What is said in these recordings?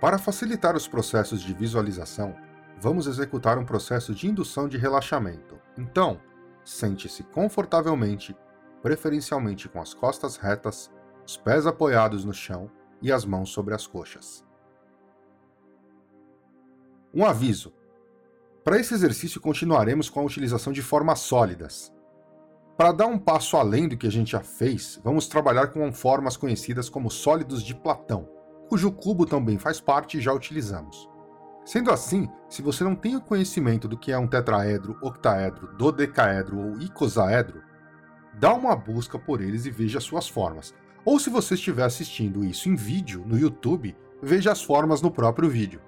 Para facilitar os processos de visualização, vamos executar um processo de indução de relaxamento. Então, sente-se confortavelmente, preferencialmente com as costas retas, os pés apoiados no chão e as mãos sobre as coxas. Um aviso: para esse exercício continuaremos com a utilização de formas sólidas. Para dar um passo além do que a gente já fez, vamos trabalhar com formas conhecidas como sólidos de Platão cujo cubo também faz parte e já utilizamos. Sendo assim, se você não tem o conhecimento do que é um tetraedro, octaedro, dodecaedro ou icosaedro, dá uma busca por eles e veja suas formas. Ou se você estiver assistindo isso em vídeo no YouTube, veja as formas no próprio vídeo.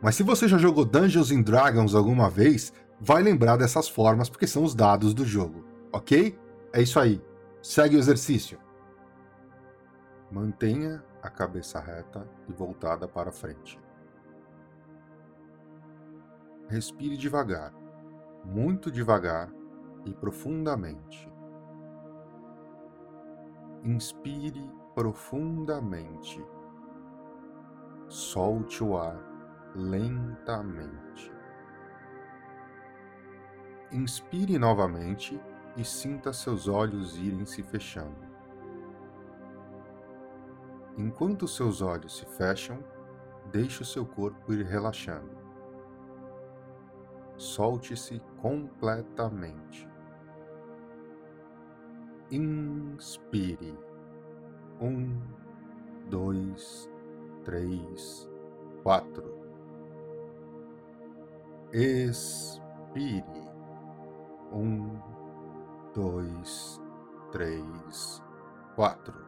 Mas se você já jogou Dungeons and Dragons alguma vez, vai lembrar dessas formas porque são os dados do jogo, ok? É isso aí. Segue o exercício. Mantenha a cabeça reta e voltada para frente. Respire devagar, muito devagar e profundamente. Inspire profundamente. Solte o ar lentamente. Inspire novamente e sinta seus olhos irem se fechando. Enquanto seus olhos se fecham, deixe o seu corpo ir relaxando. Solte-se completamente. Inspire. Um, dois, três, quatro. Expire. Um, dois, três, quatro.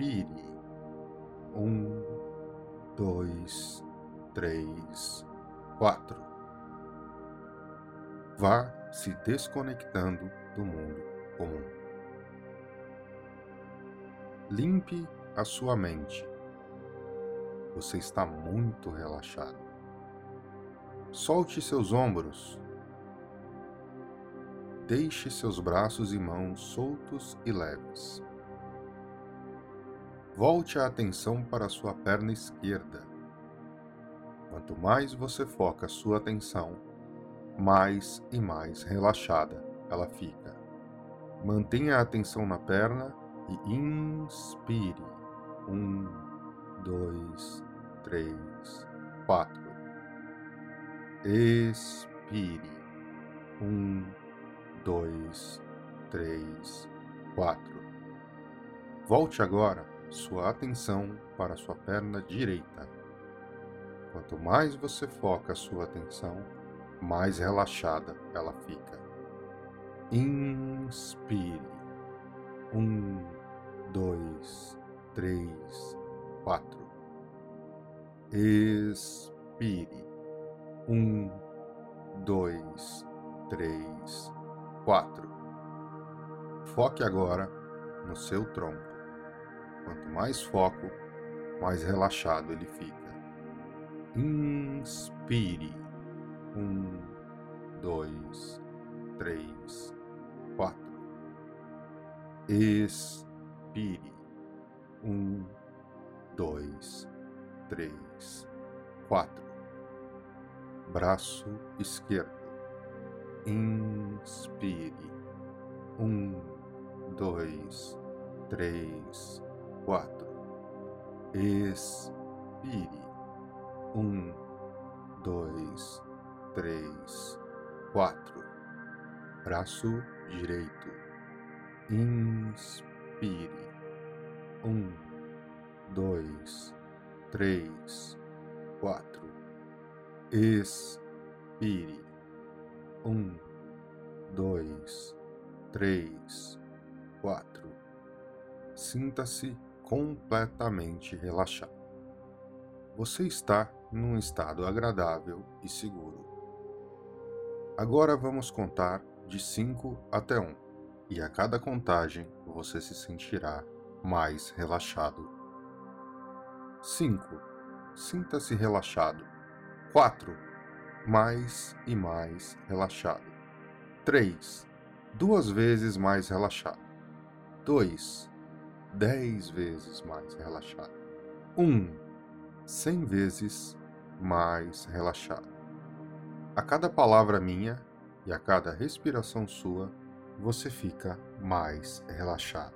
Respire. Um, dois, três, quatro. Vá se desconectando do mundo comum. Limpe a sua mente. Você está muito relaxado. Solte seus ombros. Deixe seus braços e mãos soltos e leves. Volte a atenção para sua perna esquerda. Quanto mais você foca sua atenção, mais e mais relaxada ela fica. Mantenha a atenção na perna e inspire. Um, dois, três, quatro. Expire. Um, dois, três, quatro. Volte agora sua atenção para sua perna direita. Quanto mais você foca sua atenção, mais relaxada ela fica. Inspire. Um, dois, três, quatro. Expire. Um, dois, três, quatro. Foque agora no seu tronco. Quanto mais foco, mais relaxado ele fica. Inspire. Um, dois, três, quatro. Expire. Um, dois, três, quatro. Braço esquerdo. Inspire. Um, dois, três, quatro. Expire. Um, dois, três, quatro. Braço direito. Inspire. Um, dois, três, quatro. Expire. Um, dois, três, quatro. Sinta-se completamente relaxado. Você está num estado agradável e seguro. Agora vamos contar de 5 até 1, um, e a cada contagem você se sentirá mais relaxado. 5. Sinta-se relaxado. 4. Mais e mais relaxado. 3. Duas vezes mais relaxado. 2. Dez vezes mais relaxado. 1. Um, cem vezes mais relaxado. A cada palavra minha e a cada respiração sua, você fica mais relaxado.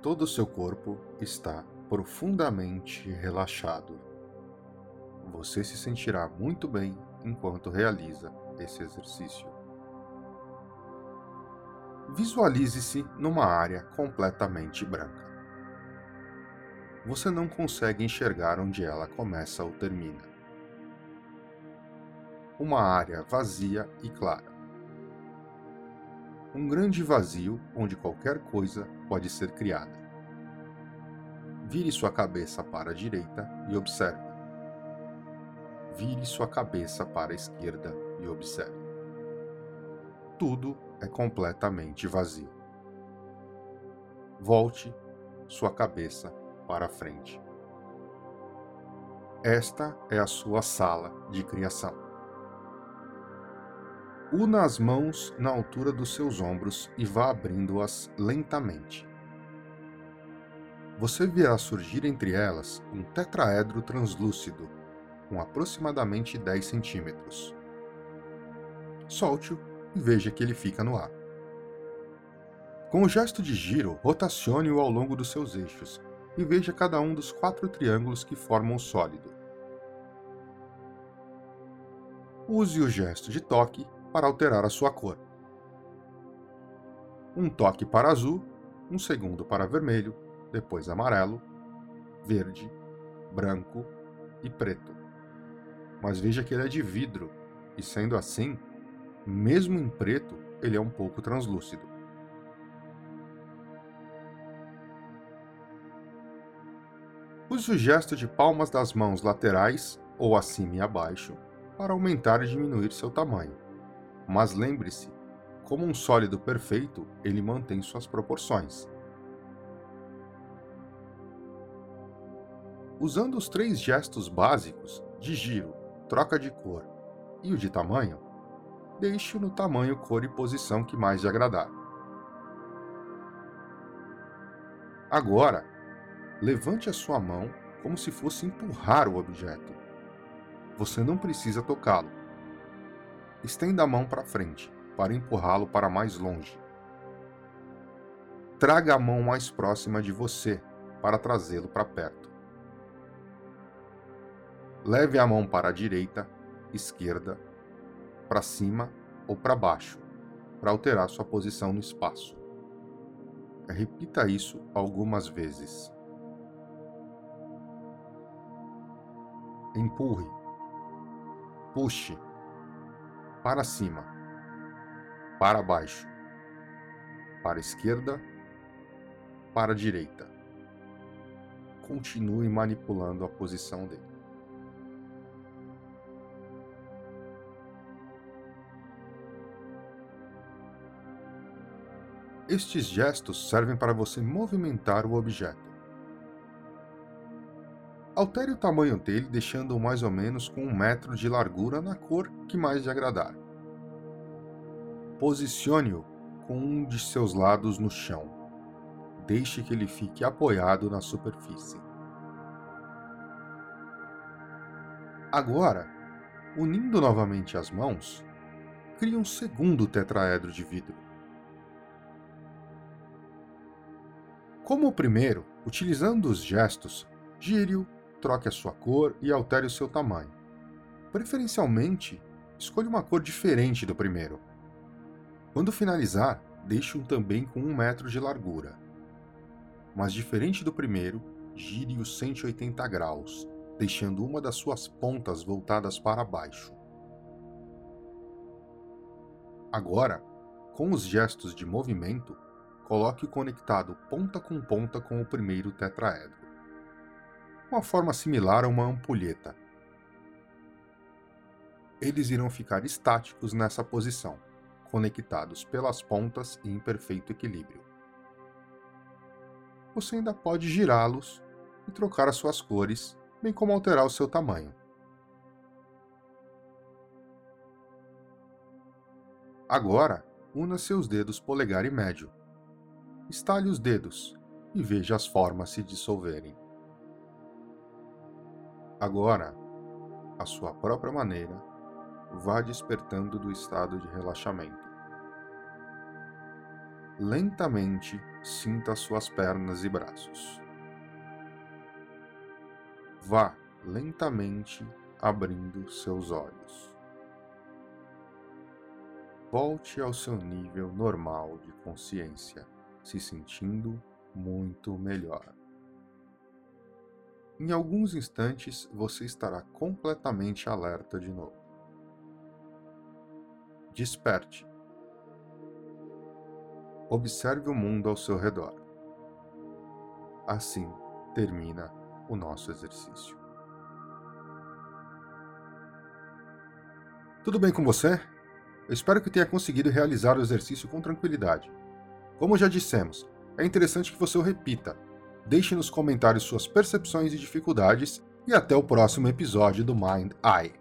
Todo o seu corpo está profundamente relaxado. Você se sentirá muito bem enquanto realiza esse exercício. Visualize-se numa área completamente branca. Você não consegue enxergar onde ela começa ou termina. Uma área vazia e clara. Um grande vazio onde qualquer coisa pode ser criada. Vire sua cabeça para a direita e observe. Vire sua cabeça para a esquerda e observe. Tudo é completamente vazio. Volte sua cabeça para frente. Esta é a sua sala de criação. Una as mãos na altura dos seus ombros e vá abrindo-as lentamente. Você verá surgir entre elas um tetraedro translúcido, com aproximadamente 10 centímetros. Solte-o veja que ele fica no ar. Com o gesto de giro, rotacione-o ao longo dos seus eixos e veja cada um dos quatro triângulos que formam o sólido. Use o gesto de toque para alterar a sua cor. Um toque para azul, um segundo para vermelho, depois amarelo, verde, branco e preto. Mas veja que ele é de vidro, e sendo assim, mesmo em preto, ele é um pouco translúcido. Use o gesto de palmas das mãos laterais ou acima e abaixo para aumentar e diminuir seu tamanho. Mas lembre-se, como um sólido perfeito, ele mantém suas proporções. Usando os três gestos básicos de giro, troca de cor e o de tamanho, deixe-o no tamanho, cor e posição que mais lhe agradar. Agora, levante a sua mão como se fosse empurrar o objeto. Você não precisa tocá-lo. Estenda a mão para frente para empurrá-lo para mais longe. Traga a mão mais próxima de você para trazê-lo para perto. Leve a mão para a direita, esquerda para cima ou para baixo, para alterar sua posição no espaço. Repita isso algumas vezes. Empurre. Puxe. Para cima. Para baixo. Para a esquerda. Para a direita. Continue manipulando a posição dele. Estes gestos servem para você movimentar o objeto. Altere o tamanho dele, deixando-o mais ou menos com um metro de largura na cor que mais lhe agradar. Posicione-o com um de seus lados no chão. Deixe que ele fique apoiado na superfície. Agora, unindo novamente as mãos, crie um segundo tetraedro de vidro. Como o primeiro, utilizando os gestos, gire-o troque a sua cor e altere o seu tamanho. Preferencialmente, escolha uma cor diferente do primeiro. Quando finalizar, deixe-o também com um metro de largura. Mas diferente do primeiro, gire-o 180 graus, deixando uma das suas pontas voltadas para baixo. Agora, com os gestos de movimento, coloque-o conectado ponta com ponta com o primeiro tetraedro uma forma similar a uma ampulheta. Eles irão ficar estáticos nessa posição, conectados pelas pontas e em perfeito equilíbrio. Você ainda pode girá-los e trocar as suas cores, bem como alterar o seu tamanho. Agora, una seus dedos polegar e médio. Estale os dedos e veja as formas se dissolverem. Agora, à sua própria maneira, vá despertando do estado de relaxamento. Lentamente sinta suas pernas e braços. Vá lentamente abrindo seus olhos. Volte ao seu nível normal de consciência, se sentindo muito melhor. Em alguns instantes você estará completamente alerta de novo. Desperte. Observe o mundo ao seu redor. Assim termina o nosso exercício. Tudo bem com você? Eu espero que tenha conseguido realizar o exercício com tranquilidade. Como já dissemos, é interessante que você o repita Deixe nos comentários suas percepções e dificuldades e até o próximo episódio do Mind Eye.